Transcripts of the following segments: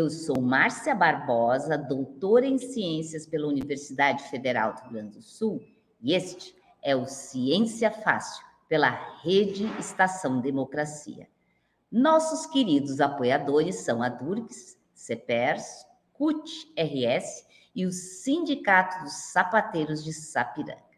Eu sou Márcia Barbosa, doutora em Ciências pela Universidade Federal do Rio Grande do Sul, e este é o Ciência Fácil, pela Rede Estação Democracia. Nossos queridos apoiadores são a Durgs, CEPERS, CUT-RS e o Sindicato dos Sapateiros de Sapiranga.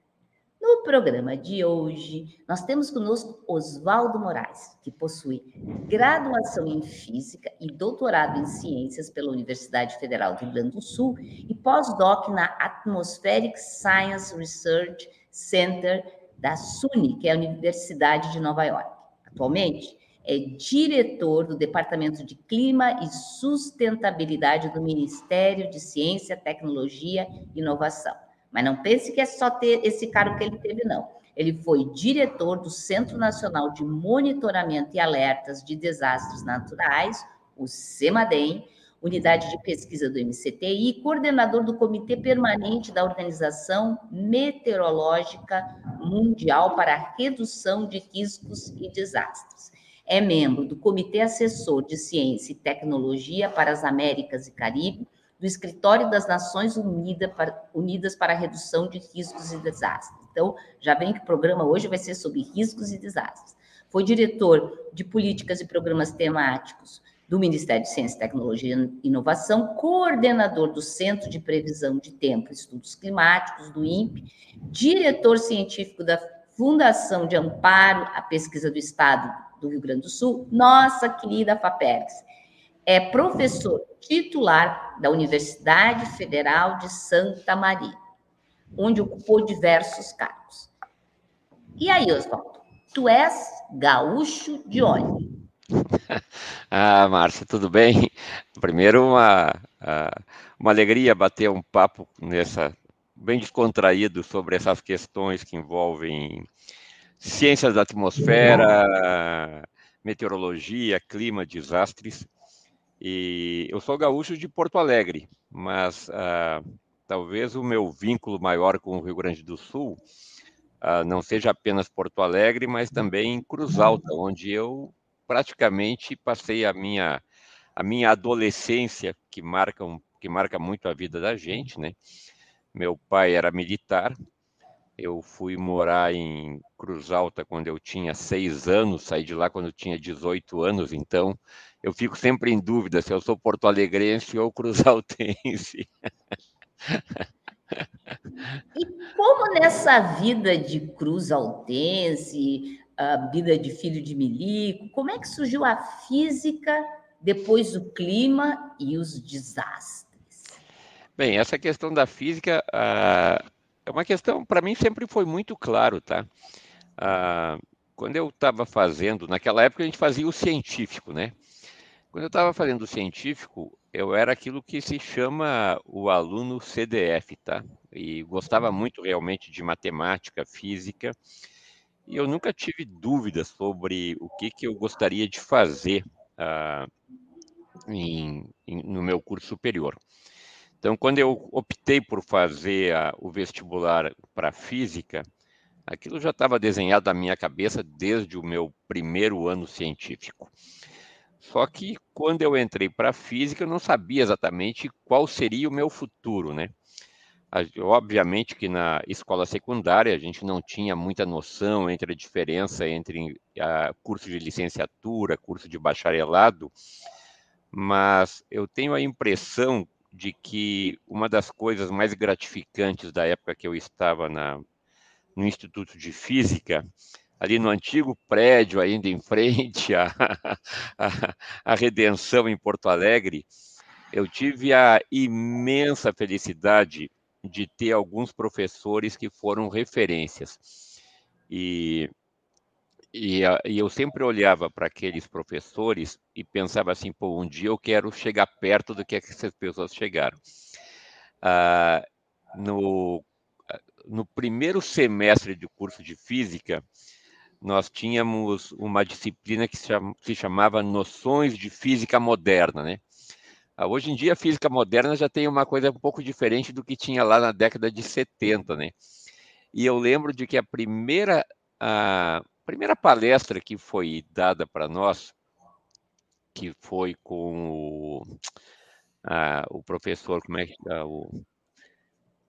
No programa de hoje, nós temos conosco Oswaldo Moraes, que possui graduação em Física e doutorado em Ciências pela Universidade Federal do Rio Grande do Sul e pós-doc na Atmospheric Science Research Center da SUNY, que é a Universidade de Nova York. Atualmente, é diretor do Departamento de Clima e Sustentabilidade do Ministério de Ciência, Tecnologia e Inovação. Mas não pense que é só ter esse cargo que ele teve, não. Ele foi diretor do Centro Nacional de Monitoramento e Alertas de Desastres Naturais, o CEMADEM, unidade de pesquisa do MCTI, e coordenador do Comitê Permanente da Organização Meteorológica Mundial para a Redução de Riscos e Desastres. É membro do Comitê Assessor de Ciência e Tecnologia para as Américas e Caribe, do Escritório das Nações Unidas para, Unidas para a Redução de Riscos e Desastres. Então, já vem que o programa hoje vai ser sobre riscos e desastres. Foi diretor de políticas e programas temáticos do Ministério de Ciência, Tecnologia e Inovação, coordenador do Centro de Previsão de Tempo e Estudos Climáticos, do INPE, diretor científico da Fundação de Amparo à Pesquisa do Estado do Rio Grande do Sul, nossa querida FAPERGS. É professor titular da Universidade Federal de Santa Maria, onde ocupou diversos cargos. E aí, Oswaldo, tu és gaúcho de onde? ah, Márcia, tudo bem? Primeiro, uma, uma alegria bater um papo nessa bem descontraído sobre essas questões que envolvem ciências da atmosfera, meteorologia, clima, desastres. E eu sou gaúcho de Porto Alegre, mas uh, talvez o meu vínculo maior com o Rio Grande do Sul uh, não seja apenas Porto Alegre, mas também Cruz Alta, onde eu praticamente passei a minha a minha adolescência, que marca um, que marca muito a vida da gente, né? Meu pai era militar. Eu fui morar em Cruz Alta quando eu tinha seis anos, saí de lá quando eu tinha 18 anos, então eu fico sempre em dúvida se eu sou porto-alegrense ou cruzaltense. E como nessa vida de cruzaltense, a vida de filho de milico, como é que surgiu a física depois do clima e os desastres? Bem, essa questão da física uh, é uma questão, para mim, sempre foi muito claro, tá? Uh, quando eu estava fazendo, naquela época a gente fazia o científico, né? Quando eu estava fazendo científico, eu era aquilo que se chama o aluno CDF, tá? E gostava muito realmente de matemática, física, e eu nunca tive dúvidas sobre o que, que eu gostaria de fazer uh, em, em, no meu curso superior. Então, quando eu optei por fazer a, o vestibular para física, aquilo já estava desenhado na minha cabeça desde o meu primeiro ano científico. Só que quando eu entrei para física, eu não sabia exatamente qual seria o meu futuro, né? Obviamente que na escola secundária a gente não tinha muita noção entre a diferença entre a curso de licenciatura, curso de bacharelado, mas eu tenho a impressão de que uma das coisas mais gratificantes da época que eu estava na, no Instituto de Física ali no antigo prédio, ainda em frente à, à, à Redenção em Porto Alegre, eu tive a imensa felicidade de ter alguns professores que foram referências. E, e, e eu sempre olhava para aqueles professores e pensava assim, pô, um dia eu quero chegar perto do que essas pessoas chegaram. Ah, no, no primeiro semestre do curso de física, nós tínhamos uma disciplina que se chamava Noções de Física Moderna, né? Ah, hoje em dia, a física moderna já tem uma coisa um pouco diferente do que tinha lá na década de 70, né? E eu lembro de que a primeira, a primeira palestra que foi dada para nós, que foi com o, ah, o professor, como é que ah, o,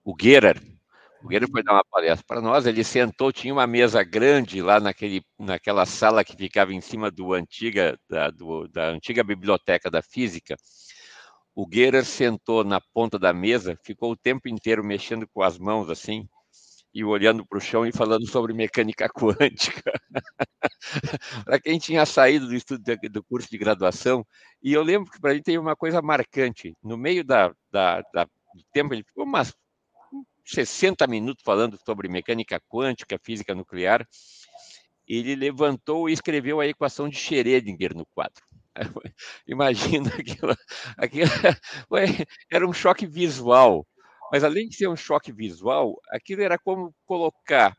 o Guerer, o Guerer foi dar uma palestra para nós, ele sentou, tinha uma mesa grande lá naquele, naquela sala que ficava em cima do antiga, da, do, da antiga biblioteca da física, o Guerer sentou na ponta da mesa, ficou o tempo inteiro mexendo com as mãos assim, e olhando para o chão e falando sobre mecânica quântica. para quem tinha saído do estudo do curso de graduação, e eu lembro que para mim tem uma coisa marcante. No meio da, da, da, do tempo, ele ficou umas 60 minutos falando sobre mecânica quântica, física nuclear. Ele levantou e escreveu a equação de Schrödinger no quadro. Imagina aquilo, aquilo era um choque visual mas além de ser um choque visual, aquilo era como colocar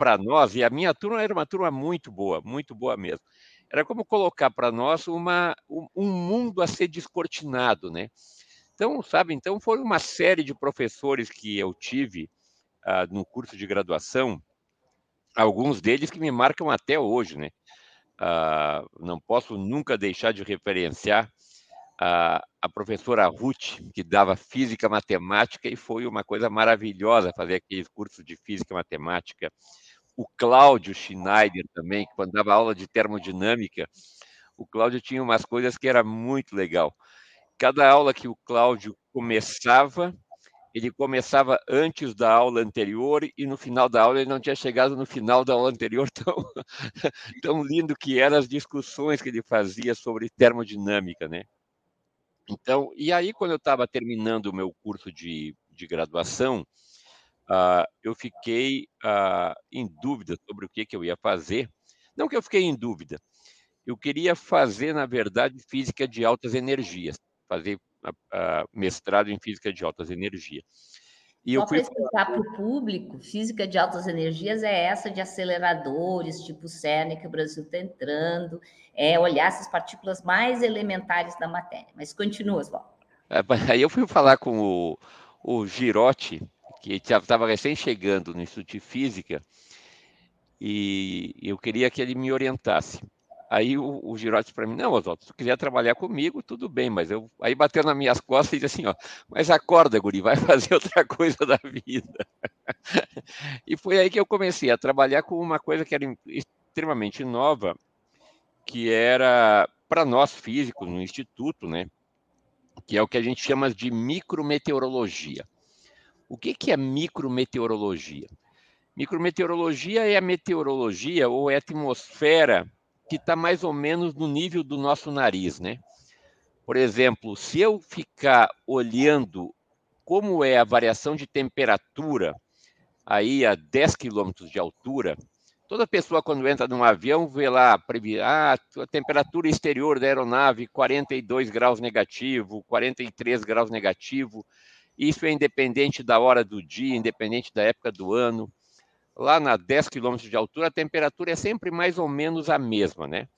para nós, e a minha turma era uma turma muito boa, muito boa mesmo. Era como colocar para nós uma, um mundo a ser descortinado, né? Então, sabe, então foi uma série de professores que eu tive uh, no curso de graduação, alguns deles que me marcam até hoje, né? Uh, não posso nunca deixar de referenciar a, a professora Ruth, que dava física matemática, e foi uma coisa maravilhosa fazer aqueles cursos de física matemática. O Cláudio Schneider também, que quando dava aula de termodinâmica, o Cláudio tinha umas coisas que era muito legal. Cada aula que o Cláudio começava, ele começava antes da aula anterior e no final da aula ele não tinha chegado no final da aula anterior, tão, tão lindo que eram as discussões que ele fazia sobre termodinâmica, né? Então, e aí, quando eu estava terminando o meu curso de, de graduação, uh, eu fiquei uh, em dúvida sobre o que, que eu ia fazer. Não que eu fiquei em dúvida, eu queria fazer, na verdade, física de altas energias, fazer uh, mestrado em física de altas energias. E Só para explicar para o público, física de altas energias é essa de aceleradores, tipo CERN, que o Brasil está entrando, é olhar essas partículas mais elementares da matéria. Mas continua, Oswaldo. É, aí eu fui falar com o, o Girotti, que estava recém chegando no Instituto de Física, e eu queria que ele me orientasse. Aí o, o disse para mim, não, Oswaldo, se tu quiser trabalhar comigo, tudo bem, mas eu... Aí bateu nas minhas costas e disse assim, ó, mas acorda, guri, vai fazer outra coisa da vida. e foi aí que eu comecei a trabalhar com uma coisa que era extremamente nova, que era para nós físicos no instituto, né? Que é o que a gente chama de micrometeorologia. O que, que é micrometeorologia? Micrometeorologia é a meteorologia ou é a atmosfera que está mais ou menos no nível do nosso nariz, né? Por exemplo, se eu ficar olhando como é a variação de temperatura aí a 10 quilômetros de altura, toda pessoa quando entra num avião vê lá ah, a temperatura exterior da aeronave 42 graus negativo, 43 graus negativo. Isso é independente da hora do dia, independente da época do ano lá na 10 quilômetros de altura, a temperatura é sempre mais ou menos a mesma, né?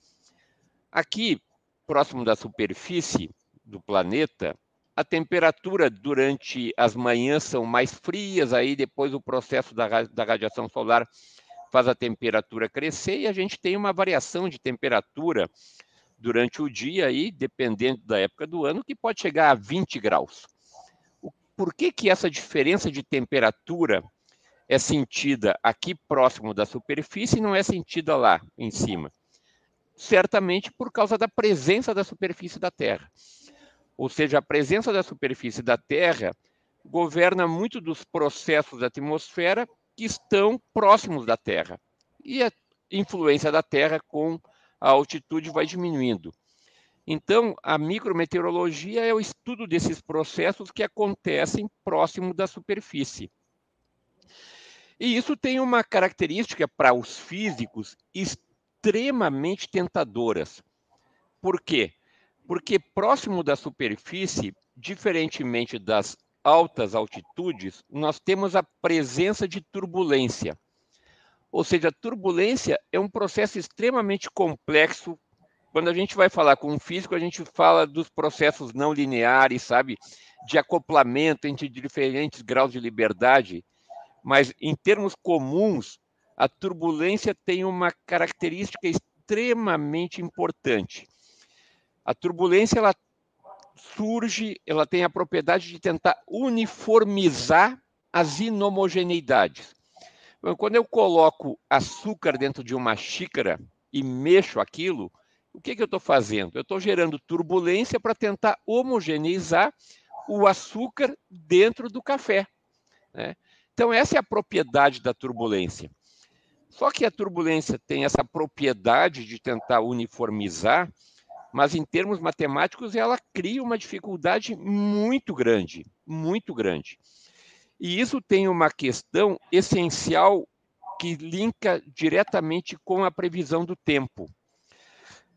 Aqui, próximo da superfície do planeta, a temperatura durante as manhãs são mais frias, aí depois o processo da, da radiação solar faz a temperatura crescer e a gente tem uma variação de temperatura durante o dia aí, dependendo da época do ano, que pode chegar a 20 graus. Por que, que essa diferença de temperatura é sentida aqui próximo da superfície e não é sentida lá em cima. Certamente por causa da presença da superfície da Terra. Ou seja, a presença da superfície da Terra governa muito dos processos da atmosfera que estão próximos da Terra. E a influência da Terra com a altitude vai diminuindo. Então, a micrometeorologia é o estudo desses processos que acontecem próximo da superfície. E isso tem uma característica para os físicos extremamente tentadoras. Por quê? Porque próximo da superfície, diferentemente das altas altitudes, nós temos a presença de turbulência. Ou seja, turbulência é um processo extremamente complexo. Quando a gente vai falar com um físico, a gente fala dos processos não lineares, sabe? De acoplamento entre diferentes graus de liberdade mas em termos comuns, a turbulência tem uma característica extremamente importante. A turbulência ela surge, ela tem a propriedade de tentar uniformizar as inomogeneidades. Então, quando eu coloco açúcar dentro de uma xícara e mexo aquilo, o que, que eu estou fazendo? Eu estou gerando turbulência para tentar homogeneizar o açúcar dentro do café. Né? Então, essa é a propriedade da turbulência. Só que a turbulência tem essa propriedade de tentar uniformizar, mas em termos matemáticos ela cria uma dificuldade muito grande, muito grande. E isso tem uma questão essencial que linka diretamente com a previsão do tempo.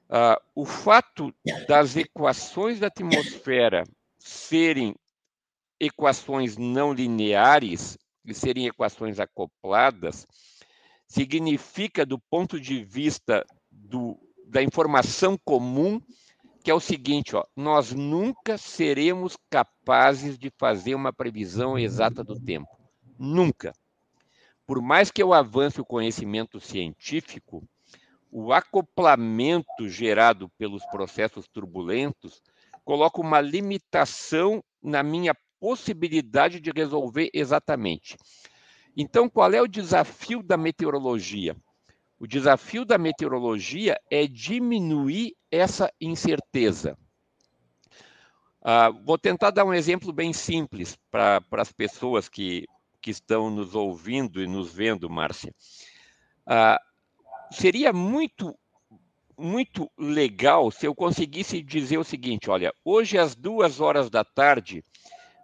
Uh, o fato das equações da atmosfera serem equações não lineares e serem equações acopladas, significa, do ponto de vista do, da informação comum, que é o seguinte: ó, nós nunca seremos capazes de fazer uma previsão exata do tempo. Nunca. Por mais que eu avance o conhecimento científico, o acoplamento gerado pelos processos turbulentos coloca uma limitação na minha possibilidade de resolver exatamente. Então, qual é o desafio da meteorologia? O desafio da meteorologia é diminuir essa incerteza. Uh, vou tentar dar um exemplo bem simples para as pessoas que, que estão nos ouvindo e nos vendo, Márcia. Uh, seria muito muito legal se eu conseguisse dizer o seguinte: olha, hoje às duas horas da tarde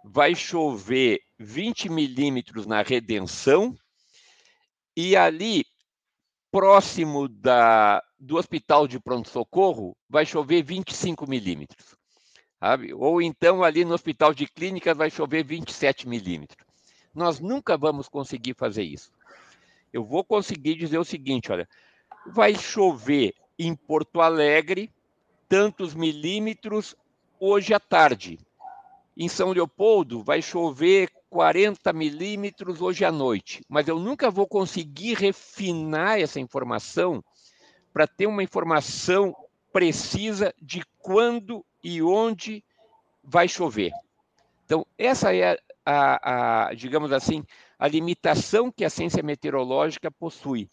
vai chover 20 milímetros na Redenção e ali próximo da, do hospital de pronto-socorro vai chover 25 milímetros. Sabe? Ou então ali no hospital de clínicas vai chover 27 milímetros. Nós nunca vamos conseguir fazer isso. Eu vou conseguir dizer o seguinte: olha, vai chover em Porto Alegre tantos milímetros hoje à tarde. Em São Leopoldo vai chover 40 milímetros hoje à noite, mas eu nunca vou conseguir refinar essa informação para ter uma informação precisa de quando e onde vai chover. Então, essa é a, a, digamos assim, a limitação que a ciência meteorológica possui.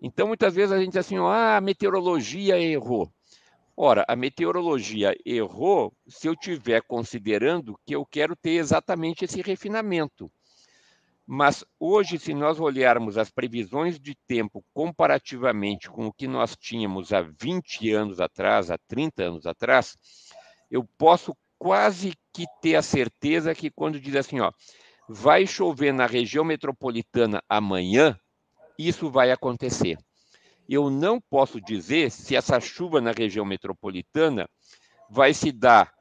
Então, muitas vezes a gente diz assim, ah, a meteorologia errou. Ora, a meteorologia errou se eu estiver considerando que eu quero ter exatamente esse refinamento. Mas hoje, se nós olharmos as previsões de tempo comparativamente com o que nós tínhamos há 20 anos atrás, há 30 anos atrás, eu posso quase que ter a certeza que quando diz assim, ó, vai chover na região metropolitana amanhã, isso vai acontecer. Eu não posso dizer se essa chuva na região metropolitana vai se dar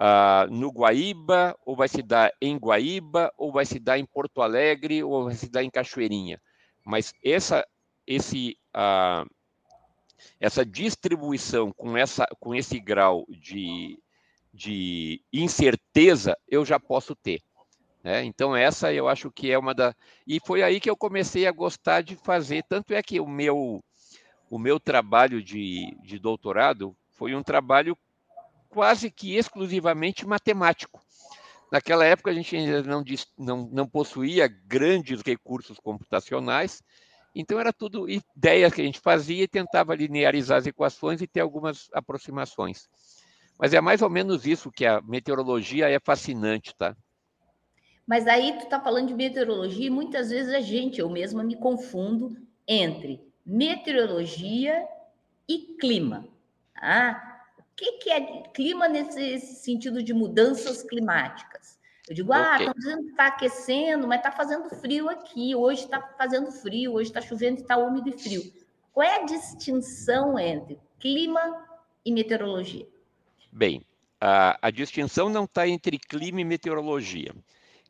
uh, no Guaíba, ou vai se dar em Guaíba, ou vai se dar em Porto Alegre, ou vai se dar em Cachoeirinha. Mas essa, esse, uh, essa distribuição com, essa, com esse grau de, de incerteza, eu já posso ter. Né? Então, essa eu acho que é uma da. E foi aí que eu comecei a gostar de fazer. Tanto é que o meu, o meu trabalho de, de doutorado foi um trabalho quase que exclusivamente matemático. Naquela época, a gente ainda não, não, não possuía grandes recursos computacionais, então era tudo ideias que a gente fazia e tentava linearizar as equações e ter algumas aproximações. Mas é mais ou menos isso que a meteorologia é fascinante, tá? Mas aí tu está falando de meteorologia e muitas vezes a gente, eu mesma me confundo entre meteorologia e clima. Tá? O que, que é clima nesse sentido de mudanças climáticas? Eu digo, ah, estão dizendo que está aquecendo, mas está fazendo frio aqui. Hoje está fazendo frio, hoje está chovendo e está úmido e frio. Qual é a distinção entre clima e meteorologia? Bem, a, a distinção não está entre clima e meteorologia.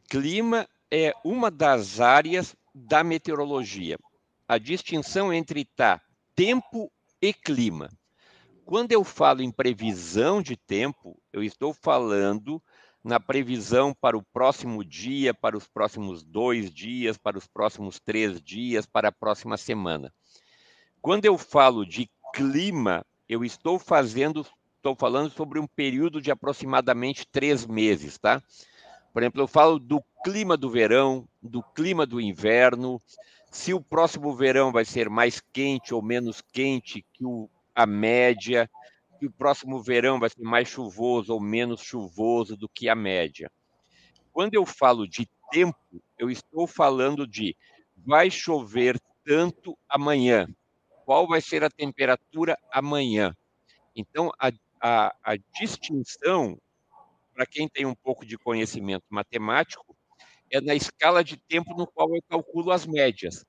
Clima é uma das áreas da meteorologia. A distinção entre tá, tempo e clima. Quando eu falo em previsão de tempo, eu estou falando na previsão para o próximo dia, para os próximos dois dias, para os próximos três dias, para a próxima semana. Quando eu falo de clima, eu estou fazendo estou falando sobre um período de aproximadamente três meses, tá? Por exemplo, eu falo do clima do verão, do clima do inverno, se o próximo verão vai ser mais quente ou menos quente que o, a média, que o próximo verão vai ser mais chuvoso ou menos chuvoso do que a média. Quando eu falo de tempo, eu estou falando de vai chover tanto amanhã. Qual vai ser a temperatura amanhã? Então, a, a, a distinção, para quem tem um pouco de conhecimento matemático, é na escala de tempo no qual eu calculo as médias.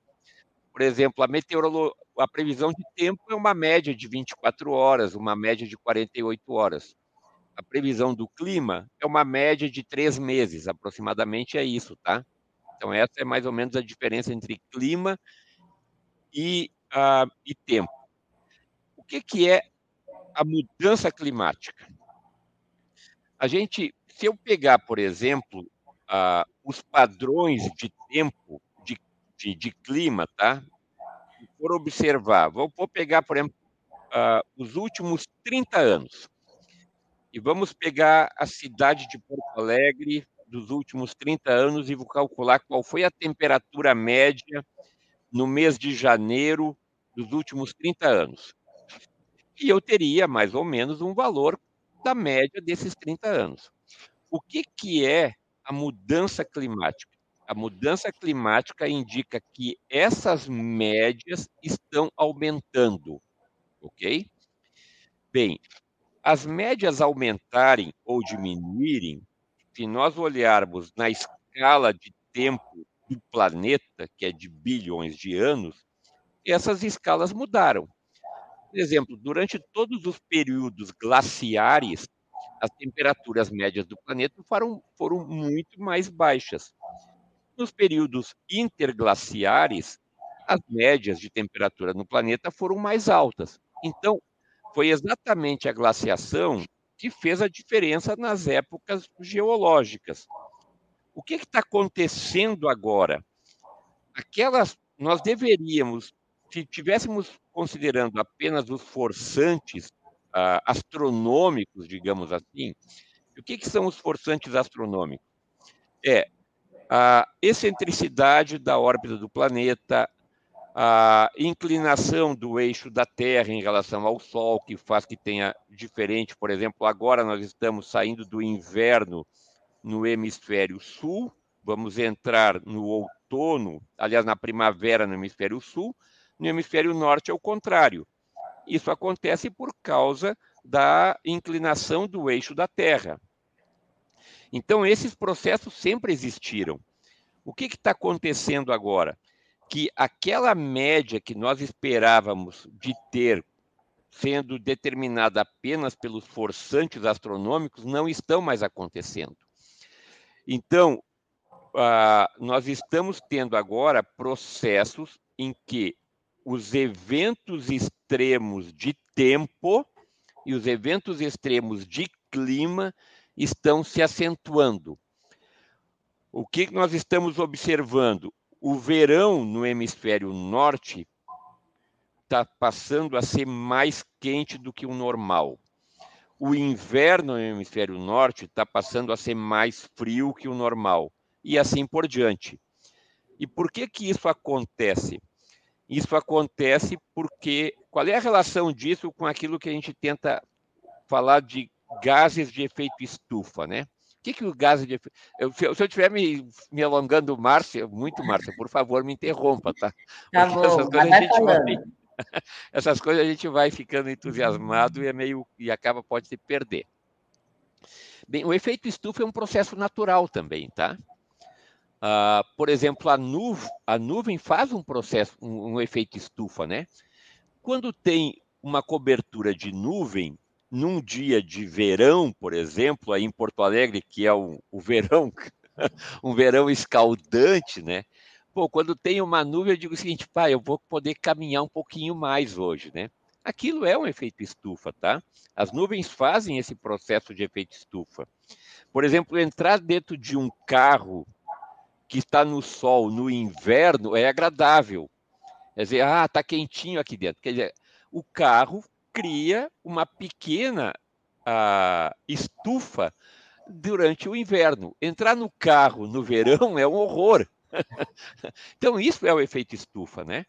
Por exemplo, a meteorologia, a previsão de tempo é uma média de 24 horas, uma média de 48 horas. A previsão do clima é uma média de três meses, aproximadamente é isso, tá? Então, essa é mais ou menos a diferença entre clima e, uh, e tempo. O que, que é a mudança climática? A gente, se eu pegar, por exemplo, uh, os padrões de tempo, de, de, de clima, tá? E for observar, vou, vou pegar, por exemplo, uh, os últimos 30 anos. E vamos pegar a cidade de Porto Alegre dos últimos 30 anos e vou calcular qual foi a temperatura média no mês de janeiro dos últimos 30 anos. E eu teria mais ou menos um valor da média desses 30 anos. O que, que é a mudança climática? A mudança climática indica que essas médias estão aumentando, ok? Bem, as médias aumentarem ou diminuírem, se nós olharmos na escala de tempo do planeta, que é de bilhões de anos, essas escalas mudaram. Por exemplo, durante todos os períodos glaciares, as temperaturas médias do planeta foram, foram muito mais baixas. Nos períodos interglaciares, as médias de temperatura no planeta foram mais altas. Então, foi exatamente a glaciação que fez a diferença nas épocas geológicas. O que está acontecendo agora? Aquelas, nós deveríamos, se tivéssemos considerando apenas os forçantes uh, astronômicos, digamos assim, o que, que são os forçantes astronômicos? É a excentricidade da órbita do planeta, a inclinação do eixo da Terra em relação ao Sol, que faz que tenha diferente. Por exemplo, agora nós estamos saindo do inverno no hemisfério sul, vamos entrar no outono, aliás, na primavera no hemisfério sul, no hemisfério norte é o contrário. Isso acontece por causa da inclinação do eixo da Terra. Então, esses processos sempre existiram. O que está acontecendo agora? que aquela média que nós esperávamos de ter sendo determinada apenas pelos forçantes astronômicos não estão mais acontecendo. Então, uh, nós estamos tendo agora processos em que os eventos extremos de tempo e os eventos extremos de clima estão se acentuando. O que nós estamos observando? O verão no hemisfério norte está passando a ser mais quente do que o normal. O inverno no hemisfério norte está passando a ser mais frio que o normal. E assim por diante. E por que, que isso acontece? Isso acontece porque. Qual é a relação disso com aquilo que a gente tenta falar de gases de efeito estufa, né? que, que o gás de eu, se eu estiver me, me alongando, Márcia, muito Márcia, por favor, me interrompa, tá? Tá bom, essas coisas, vai vai, essas coisas a gente vai ficando entusiasmado e é meio e acaba pode se perder. Bem, o efeito estufa é um processo natural também, tá? Uh, por exemplo, a, nu a nuvem faz um processo, um, um efeito estufa, né? Quando tem uma cobertura de nuvem, num dia de verão, por exemplo, aí em Porto Alegre, que é o, o verão, um verão escaldante, né? Pô, quando tem uma nuvem, eu digo o seguinte, pai, eu vou poder caminhar um pouquinho mais hoje, né? Aquilo é um efeito estufa, tá? As nuvens fazem esse processo de efeito estufa. Por exemplo, entrar dentro de um carro que está no sol no inverno é agradável. Quer dizer, ah, tá quentinho aqui dentro. Quer dizer, o carro cria uma pequena a estufa durante o inverno. Entrar no carro no verão é um horror. então, isso é o efeito estufa, né?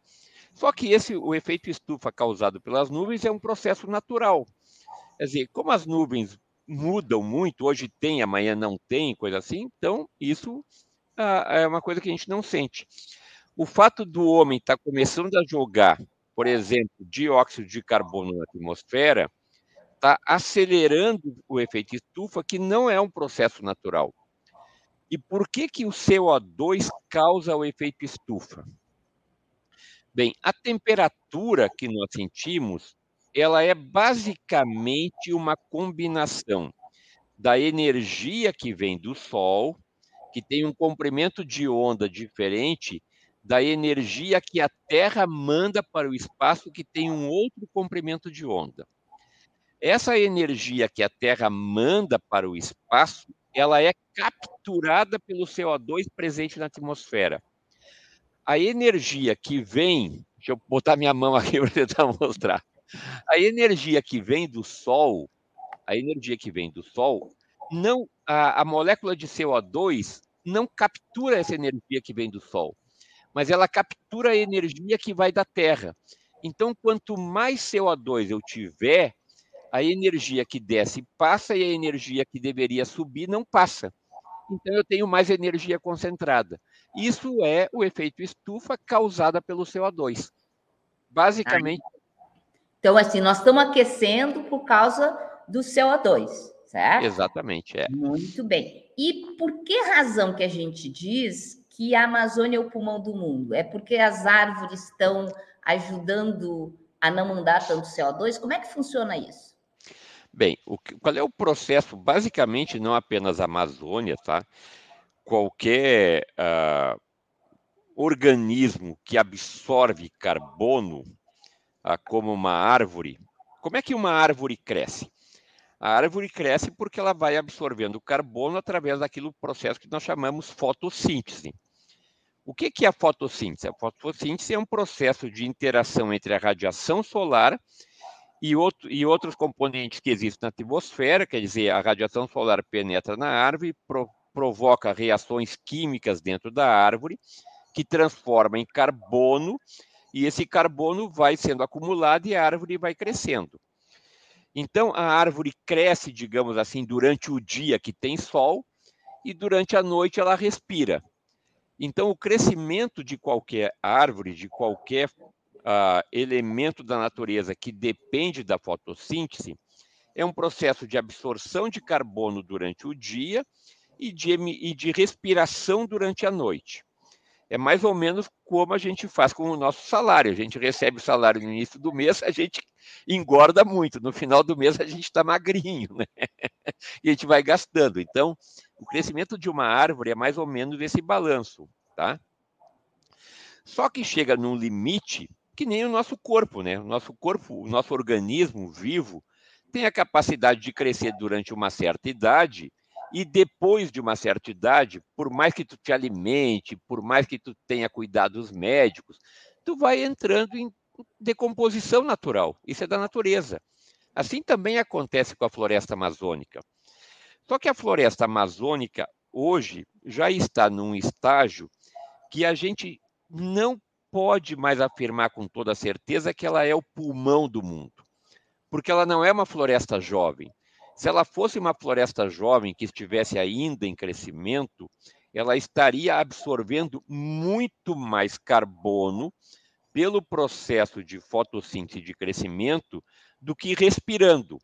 Só que esse, o efeito estufa causado pelas nuvens é um processo natural. Quer dizer, como as nuvens mudam muito, hoje tem, amanhã não tem, coisa assim, então isso é uma coisa que a gente não sente. O fato do homem estar tá começando a jogar, por exemplo, dióxido de carbono na atmosfera, está acelerando o efeito estufa, que não é um processo natural. E por que, que o CO2 causa o efeito estufa? Bem, a temperatura que nós sentimos, ela é basicamente uma combinação da energia que vem do Sol, que tem um comprimento de onda diferente da energia que a Terra manda para o espaço, que tem um outro comprimento de onda. Essa energia que a Terra manda para o espaço, ela é capturada pelo CO2 presente na atmosfera. A energia que vem, deixa eu botar minha mão aqui para tentar mostrar. A energia que vem do Sol, a energia que vem do Sol, não a, a molécula de CO2 não captura essa energia que vem do Sol, mas ela captura a energia que vai da Terra. Então, quanto mais CO2 eu tiver, a energia que desce passa e a energia que deveria subir não passa. Então eu tenho mais energia concentrada. Isso é o efeito estufa causada pelo CO2. Basicamente. Então, assim, nós estamos aquecendo por causa do CO2, certo? Exatamente, é. Muito bem. E por que razão que a gente diz que a Amazônia é o pulmão do mundo? É porque as árvores estão ajudando a não mandar tanto CO2? Como é que funciona isso? Bem, o, qual é o processo? Basicamente, não apenas a Amazônia, tá? Qualquer uh, organismo que absorve carbono, uh, como uma árvore. Como é que uma árvore cresce? A árvore cresce porque ela vai absorvendo carbono através daquele processo que nós chamamos fotossíntese. O que, que é a fotossíntese? A fotossíntese é um processo de interação entre a radiação solar e, outro, e outros componentes que existem na atmosfera, quer dizer, a radiação solar penetra na árvore, pro, provoca reações químicas dentro da árvore, que transforma em carbono, e esse carbono vai sendo acumulado e a árvore vai crescendo. Então, a árvore cresce, digamos assim, durante o dia que tem sol, e durante a noite ela respira. Então, o crescimento de qualquer árvore, de qualquer uh, elemento da natureza que depende da fotossíntese, é um processo de absorção de carbono durante o dia e de, e de respiração durante a noite. É mais ou menos como a gente faz com o nosso salário. A gente recebe o salário no início do mês, a gente engorda muito. No final do mês, a gente está magrinho, né? E a gente vai gastando. Então, o crescimento de uma árvore é mais ou menos esse balanço, tá? Só que chega num limite que nem o nosso corpo, né? O nosso corpo, o nosso organismo vivo tem a capacidade de crescer durante uma certa idade e depois de uma certa idade, por mais que tu te alimente, por mais que tu tenha cuidados médicos, tu vai entrando em decomposição natural. Isso é da natureza. Assim também acontece com a floresta amazônica. Só que a floresta amazônica hoje já está num estágio que a gente não pode mais afirmar com toda certeza que ela é o pulmão do mundo, porque ela não é uma floresta jovem. Se ela fosse uma floresta jovem que estivesse ainda em crescimento, ela estaria absorvendo muito mais carbono pelo processo de fotossíntese de crescimento do que respirando.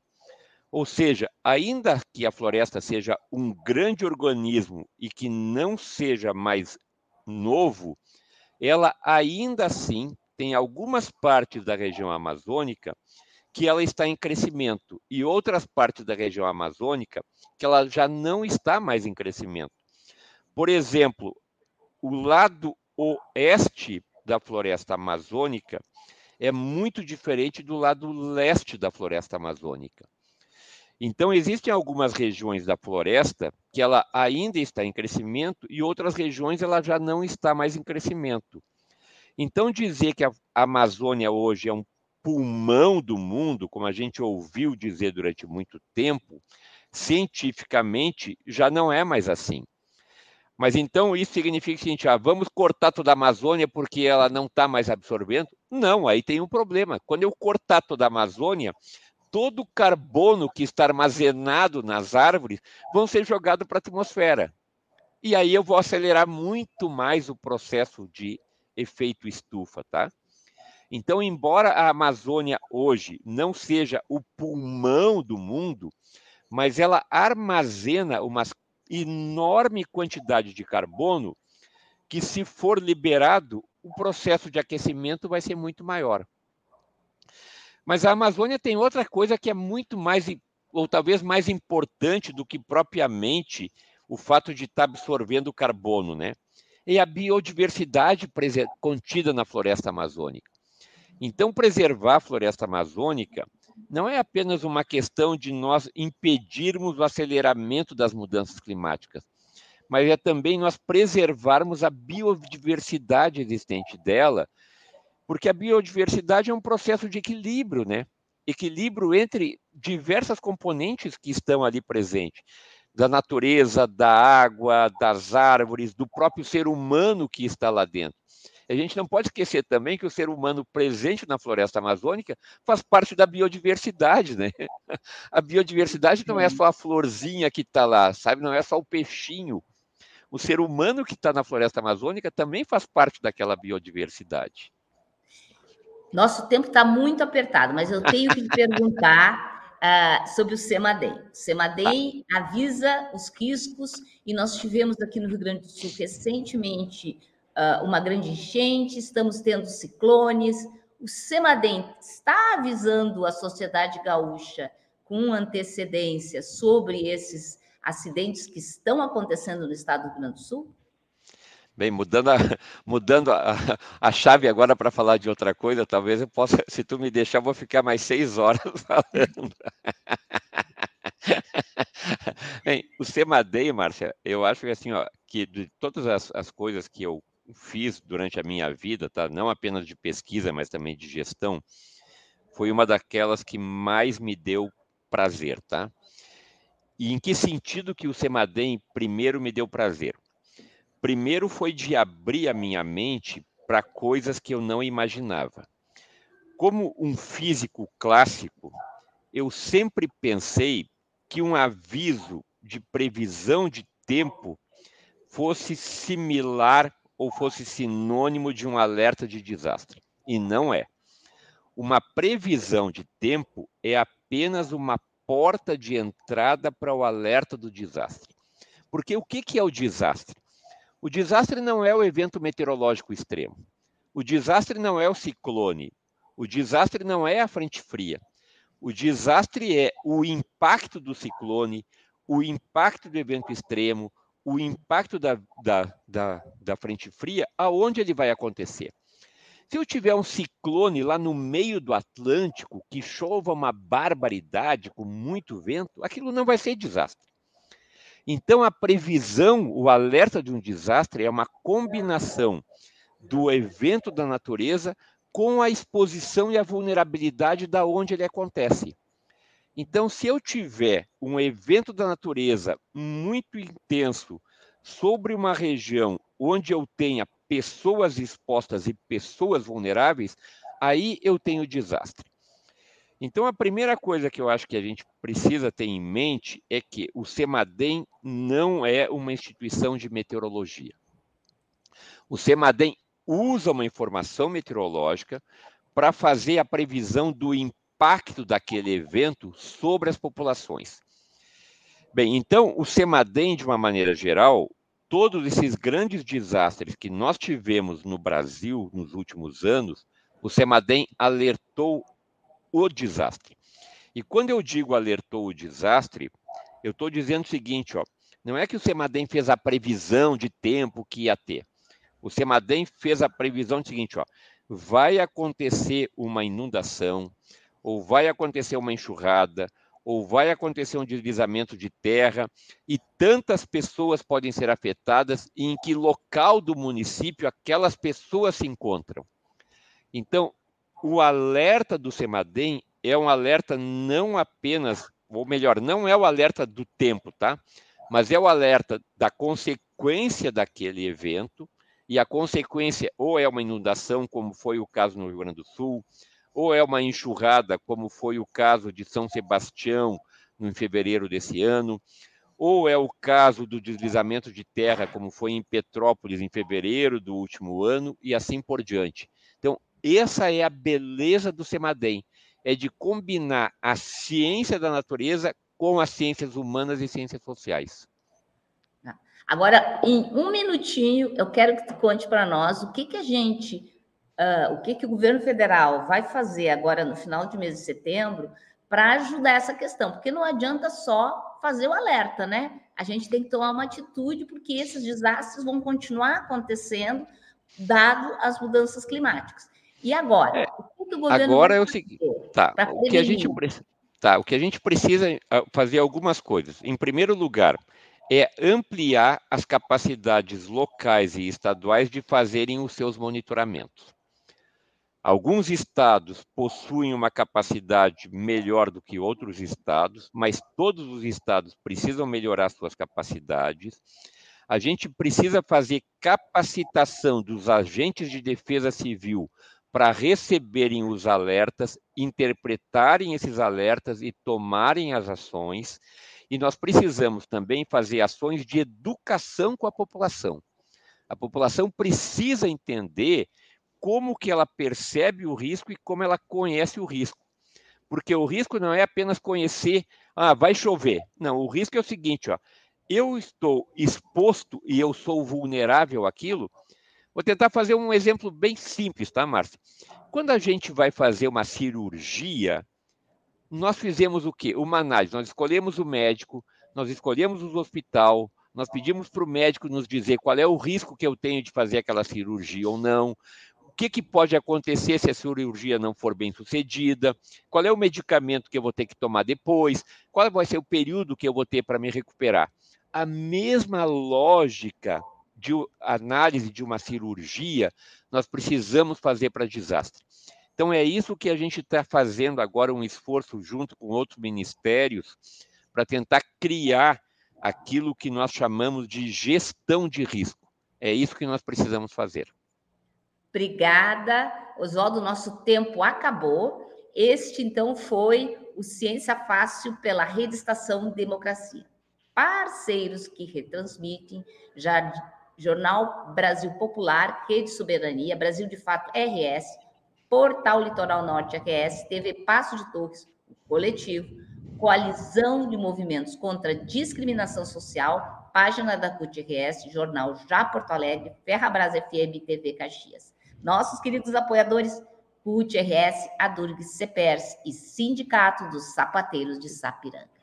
Ou seja, ainda que a floresta seja um grande organismo e que não seja mais novo, ela ainda assim tem algumas partes da região amazônica que ela está em crescimento e outras partes da região amazônica que ela já não está mais em crescimento. Por exemplo, o lado oeste da floresta amazônica é muito diferente do lado leste da floresta amazônica. Então, existem algumas regiões da floresta que ela ainda está em crescimento e outras regiões ela já não está mais em crescimento. Então, dizer que a Amazônia hoje é um pulmão do mundo, como a gente ouviu dizer durante muito tempo, cientificamente já não é mais assim. Mas então isso significa o seguinte: ah, vamos cortar toda a Amazônia porque ela não está mais absorvendo? Não, aí tem um problema. Quando eu cortar toda a Amazônia, todo o carbono que está armazenado nas árvores vão ser jogado para a atmosfera. E aí eu vou acelerar muito mais o processo de efeito estufa, tá? Então, embora a Amazônia hoje não seja o pulmão do mundo, mas ela armazena uma enorme quantidade de carbono que, se for liberado, o processo de aquecimento vai ser muito maior. Mas a Amazônia tem outra coisa que é muito mais, ou talvez mais importante do que propriamente o fato de estar absorvendo carbono, né? É a biodiversidade contida na floresta amazônica. Então, preservar a floresta amazônica não é apenas uma questão de nós impedirmos o aceleramento das mudanças climáticas, mas é também nós preservarmos a biodiversidade existente dela, porque a biodiversidade é um processo de equilíbrio, né? Equilíbrio entre diversas componentes que estão ali presentes, da natureza, da água, das árvores, do próprio ser humano que está lá dentro. A gente não pode esquecer também que o ser humano presente na floresta amazônica faz parte da biodiversidade, né? A biodiversidade não é só a florzinha que está lá, sabe? Não é só o peixinho. O ser humano que está na floresta amazônica também faz parte daquela biodiversidade. Nosso tempo está muito apertado, mas eu tenho que lhe perguntar uh, sobre o SEMADEM. O SEMADEM tá. avisa os riscos e nós tivemos aqui no Rio Grande do Sul recentemente uh, uma grande enchente, estamos tendo ciclones. O Semadem está avisando a sociedade gaúcha com antecedência sobre esses acidentes que estão acontecendo no estado do Rio Grande do Sul? Bem, mudando a, mudando a, a chave agora para falar de outra coisa, talvez eu possa, se tu me deixar, vou ficar mais seis horas falando. Bem, o Semadei, Márcia, eu acho que assim, ó, que de todas as, as coisas que eu fiz durante a minha vida, tá? não apenas de pesquisa, mas também de gestão, foi uma daquelas que mais me deu prazer, tá? E em que sentido que o Semadem primeiro me deu prazer? Primeiro foi de abrir a minha mente para coisas que eu não imaginava. Como um físico clássico, eu sempre pensei que um aviso de previsão de tempo fosse similar ou fosse sinônimo de um alerta de desastre. E não é. Uma previsão de tempo é apenas uma porta de entrada para o alerta do desastre. Porque o que é o desastre? O desastre não é o evento meteorológico extremo. O desastre não é o ciclone. O desastre não é a frente fria. O desastre é o impacto do ciclone, o impacto do evento extremo, o impacto da, da, da, da frente fria, aonde ele vai acontecer? Se eu tiver um ciclone lá no meio do Atlântico, que chova uma barbaridade, com muito vento, aquilo não vai ser desastre. Então, a previsão, o alerta de um desastre é uma combinação do evento da natureza com a exposição e a vulnerabilidade da onde ele acontece. Então, se eu tiver um evento da natureza muito intenso sobre uma região onde eu tenha pessoas expostas e pessoas vulneráveis, aí eu tenho desastre. Então, a primeira coisa que eu acho que a gente precisa ter em mente é que o CEMADEM não é uma instituição de meteorologia. O CEMADEM usa uma informação meteorológica para fazer a previsão do impacto impacto daquele evento sobre as populações. Bem, então, o CEMADEM, de uma maneira geral, todos esses grandes desastres que nós tivemos no Brasil nos últimos anos, o CEMADEM alertou o desastre. E quando eu digo alertou o desastre, eu estou dizendo o seguinte, ó, não é que o CEMADEM fez a previsão de tempo que ia ter. O CEMADEM fez a previsão do seguinte, ó, vai acontecer uma inundação, ou vai acontecer uma enxurrada, ou vai acontecer um deslizamento de terra, e tantas pessoas podem ser afetadas, e em que local do município aquelas pessoas se encontram. Então, o alerta do CEMADEM é um alerta não apenas, ou melhor, não é o alerta do tempo, tá? Mas é o alerta da consequência daquele evento, e a consequência ou é uma inundação, como foi o caso no Rio Grande do Sul, ou é uma enxurrada, como foi o caso de São Sebastião, em fevereiro desse ano, ou é o caso do deslizamento de terra, como foi em Petrópolis em fevereiro do último ano, e assim por diante. Então, essa é a beleza do CEMADEM, é de combinar a ciência da natureza com as ciências humanas e ciências sociais. Tá. Agora, em um minutinho, eu quero que tu conte para nós o que, que a gente, uh, o que, que o governo federal vai fazer agora no final de mês de setembro para ajudar essa questão, porque não adianta só fazer o alerta, né? A gente tem que tomar uma atitude, porque esses desastres vão continuar acontecendo, dado as mudanças climáticas. E agora? É, o que o governo agora é o seguinte, tá, o que a gente precisa, tá, o que a gente precisa fazer algumas coisas. Em primeiro lugar, é ampliar as capacidades locais e estaduais de fazerem os seus monitoramentos. Alguns estados possuem uma capacidade melhor do que outros estados, mas todos os estados precisam melhorar suas capacidades. A gente precisa fazer capacitação dos agentes de defesa civil para receberem os alertas, interpretarem esses alertas e tomarem as ações. E nós precisamos também fazer ações de educação com a população. A população precisa entender como que ela percebe o risco e como ela conhece o risco. Porque o risco não é apenas conhecer, ah, vai chover. Não, o risco é o seguinte, ó, eu estou exposto e eu sou vulnerável àquilo. Vou tentar fazer um exemplo bem simples, tá, Márcia? Quando a gente vai fazer uma cirurgia, nós fizemos o quê? Uma análise. Nós escolhemos o médico, nós escolhemos o hospital, nós pedimos para o médico nos dizer qual é o risco que eu tenho de fazer aquela cirurgia ou não, que, que pode acontecer se a cirurgia não for bem sucedida, qual é o medicamento que eu vou ter que tomar depois, qual vai ser o período que eu vou ter para me recuperar. A mesma lógica de análise de uma cirurgia nós precisamos fazer para desastre. Então é isso que a gente está fazendo agora um esforço junto com outros ministérios para tentar criar aquilo que nós chamamos de gestão de risco. É isso que nós precisamos fazer. Obrigada, Oswaldo. Nosso tempo acabou. Este, então, foi o Ciência Fácil pela Rede Estação Democracia. Parceiros que retransmitem, Jornal Brasil Popular, Rede Soberania, Brasil de Fato RS, Portal Litoral Norte RS, TV Passo de Torres, Coletivo, Coalizão de Movimentos contra Discriminação Social, página da CUT RS, Jornal Já Porto Alegre, Ferrabras FM TV Caxias nossos queridos apoiadores CUT-RS, Adurgs, CEPERS e Sindicato dos Sapateiros de Sapiranga.